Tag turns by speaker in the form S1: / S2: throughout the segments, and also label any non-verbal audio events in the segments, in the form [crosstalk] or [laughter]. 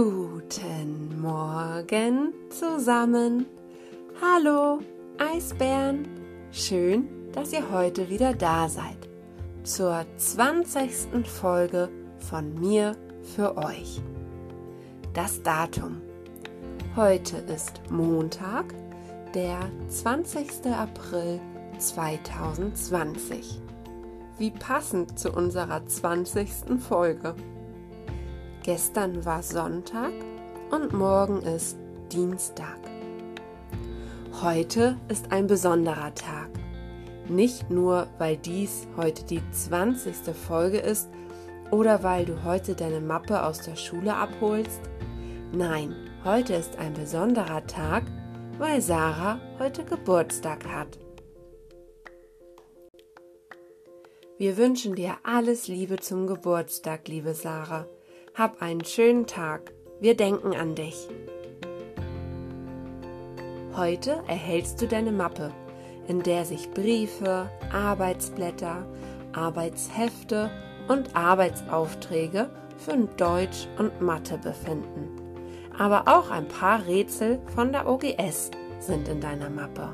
S1: Guten Morgen zusammen. Hallo, Eisbären. Schön, dass ihr heute wieder da seid. Zur 20. Folge von mir für euch. Das Datum. Heute ist Montag, der 20. April 2020. Wie passend zu unserer 20. Folge. Gestern war Sonntag und morgen ist Dienstag. Heute ist ein besonderer Tag. Nicht nur, weil dies heute die 20. Folge ist oder weil du heute deine Mappe aus der Schule abholst. Nein, heute ist ein besonderer Tag, weil Sarah heute Geburtstag hat. Wir wünschen dir alles Liebe zum Geburtstag, liebe Sarah. Hab einen schönen Tag. Wir denken an dich. Heute erhältst du deine Mappe, in der sich Briefe, Arbeitsblätter, Arbeitshefte und Arbeitsaufträge für Deutsch und Mathe befinden. Aber auch ein paar Rätsel von der OGS sind in deiner Mappe.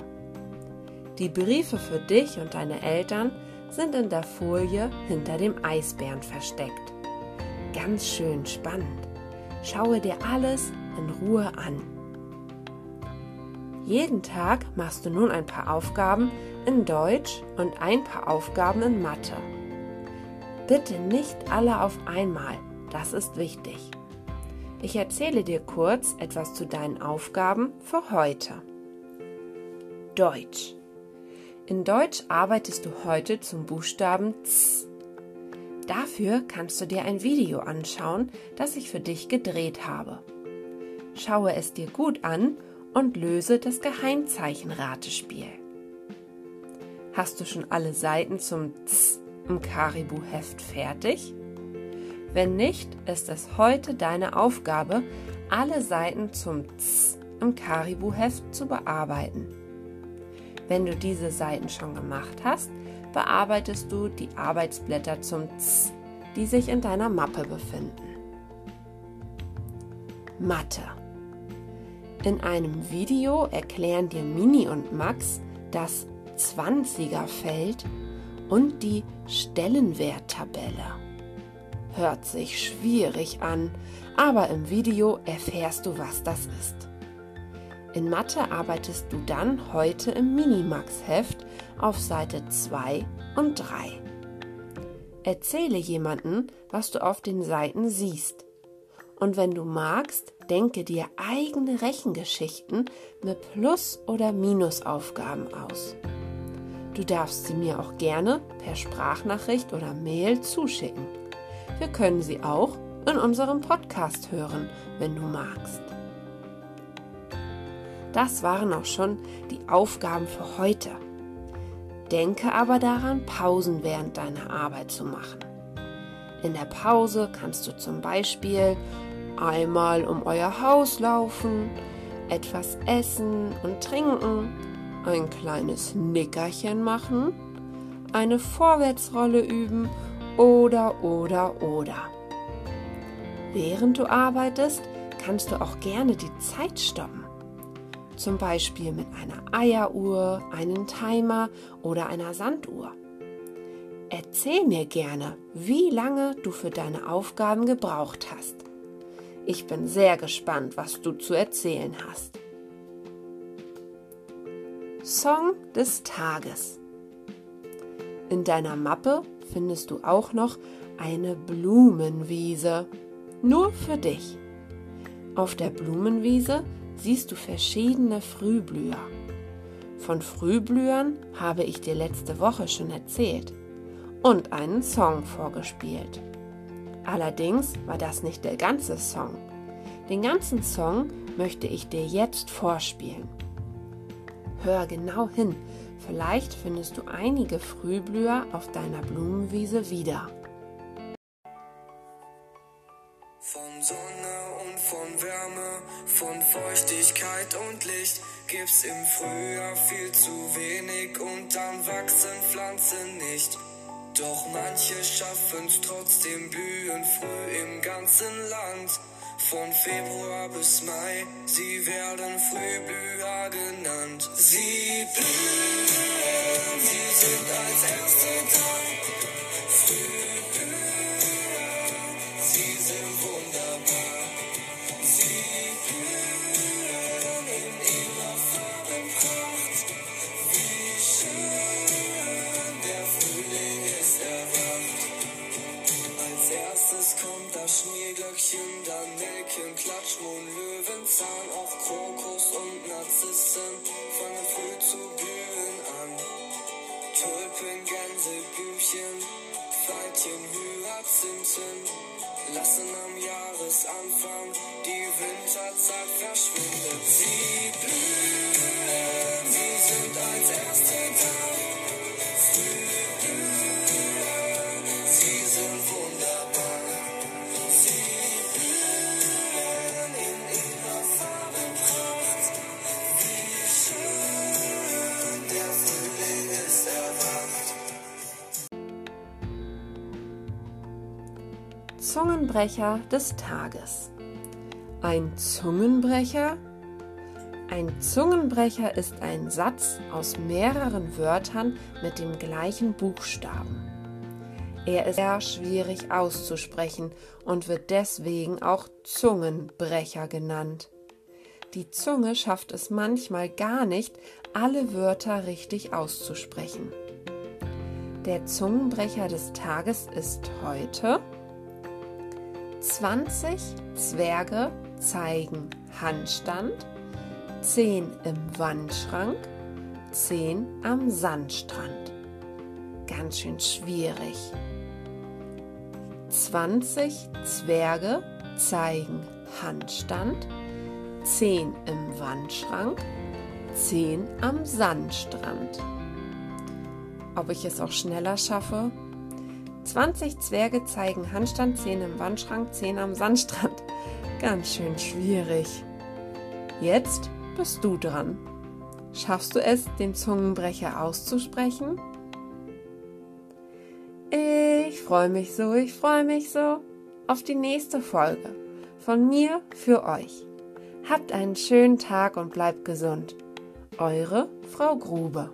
S1: Die Briefe für dich und deine Eltern sind in der Folie hinter dem Eisbären versteckt ganz schön spannend. Schaue dir alles in Ruhe an. Jeden Tag machst du nun ein paar Aufgaben in Deutsch und ein paar Aufgaben in Mathe. Bitte nicht alle auf einmal, das ist wichtig. Ich erzähle dir kurz etwas zu deinen Aufgaben für heute. Deutsch. In Deutsch arbeitest du heute zum Buchstaben Z. Dafür kannst du dir ein Video anschauen, das ich für dich gedreht habe. Schaue es dir gut an und löse das Geheimzeichen-Ratespiel. Hast du schon alle Seiten zum Z im Karibu-Heft fertig? Wenn nicht, ist es heute deine Aufgabe, alle Seiten zum Z im Karibu-Heft zu bearbeiten. Wenn du diese Seiten schon gemacht hast, bearbeitest du die Arbeitsblätter zum Z, die sich in deiner Mappe befinden. Mathe. In einem Video erklären dir Mini und Max das 20er-Feld und die Stellenwerttabelle. Hört sich schwierig an, aber im Video erfährst du, was das ist. In Mathe arbeitest du dann heute im Minimax-Heft auf Seite 2 und 3. Erzähle jemanden, was du auf den Seiten siehst. Und wenn du magst, denke dir eigene Rechengeschichten mit Plus- oder Minusaufgaben aus. Du darfst sie mir auch gerne per Sprachnachricht oder Mail zuschicken. Wir können sie auch in unserem Podcast hören, wenn du magst. Das waren auch schon die Aufgaben für heute. Denke aber daran, Pausen während deiner Arbeit zu machen. In der Pause kannst du zum Beispiel einmal um euer Haus laufen, etwas essen und trinken, ein kleines Nickerchen machen, eine Vorwärtsrolle üben oder oder oder. Während du arbeitest, kannst du auch gerne die Zeit stoppen zum Beispiel mit einer Eieruhr, einem Timer oder einer Sanduhr. Erzähl mir gerne, wie lange du für deine Aufgaben gebraucht hast. Ich bin sehr gespannt, was du zu erzählen hast. Song des Tages. In deiner Mappe findest du auch noch eine Blumenwiese. Nur für dich. Auf der Blumenwiese siehst du verschiedene Frühblüher. Von Frühblühern habe ich dir letzte Woche schon erzählt und einen Song vorgespielt. Allerdings war das nicht der ganze Song. Den ganzen Song möchte ich dir jetzt vorspielen. Hör genau hin, vielleicht findest du einige Frühblüher auf deiner Blumenwiese wieder.
S2: Von Feuchtigkeit und Licht gibt's im Frühjahr viel zu wenig und dann wachsen Pflanzen nicht. Doch manche schaffen's trotzdem blühen früh im ganzen Land. Von Februar bis Mai, sie werden Frühblüher genannt. Sie blühen, sie sind als Erste da. Löwenzahn, auch Krokus und Narzissen fangen früh zu blühen an. Tulpen, Gänseblümchen, Veilchen, Hyazinthen lassen am Jahresanfang die Winterzeit verschwinden. Sie blühen, sie sind als Erste da.
S1: Zungenbrecher des Tages. Ein Zungenbrecher? Ein Zungenbrecher ist ein Satz aus mehreren Wörtern mit dem gleichen Buchstaben. Er ist sehr schwierig auszusprechen und wird deswegen auch Zungenbrecher genannt. Die Zunge schafft es manchmal gar nicht, alle Wörter richtig auszusprechen. Der Zungenbrecher des Tages ist heute 20 Zwerge zeigen Handstand, 10 im Wandschrank, 10 am Sandstrand. Ganz schön schwierig. 20 Zwerge zeigen Handstand, 10 im Wandschrank, 10 am Sandstrand. Ob ich es auch schneller schaffe? 20 Zwerge zeigen Handstand, 10 im Wandschrank, 10 am Sandstrand. [laughs] Ganz schön schwierig. Jetzt bist du dran. Schaffst du es, den Zungenbrecher auszusprechen? Ich freue mich so, ich freue mich so auf die nächste Folge von mir für euch. Habt einen schönen Tag und bleibt gesund. Eure Frau Grube.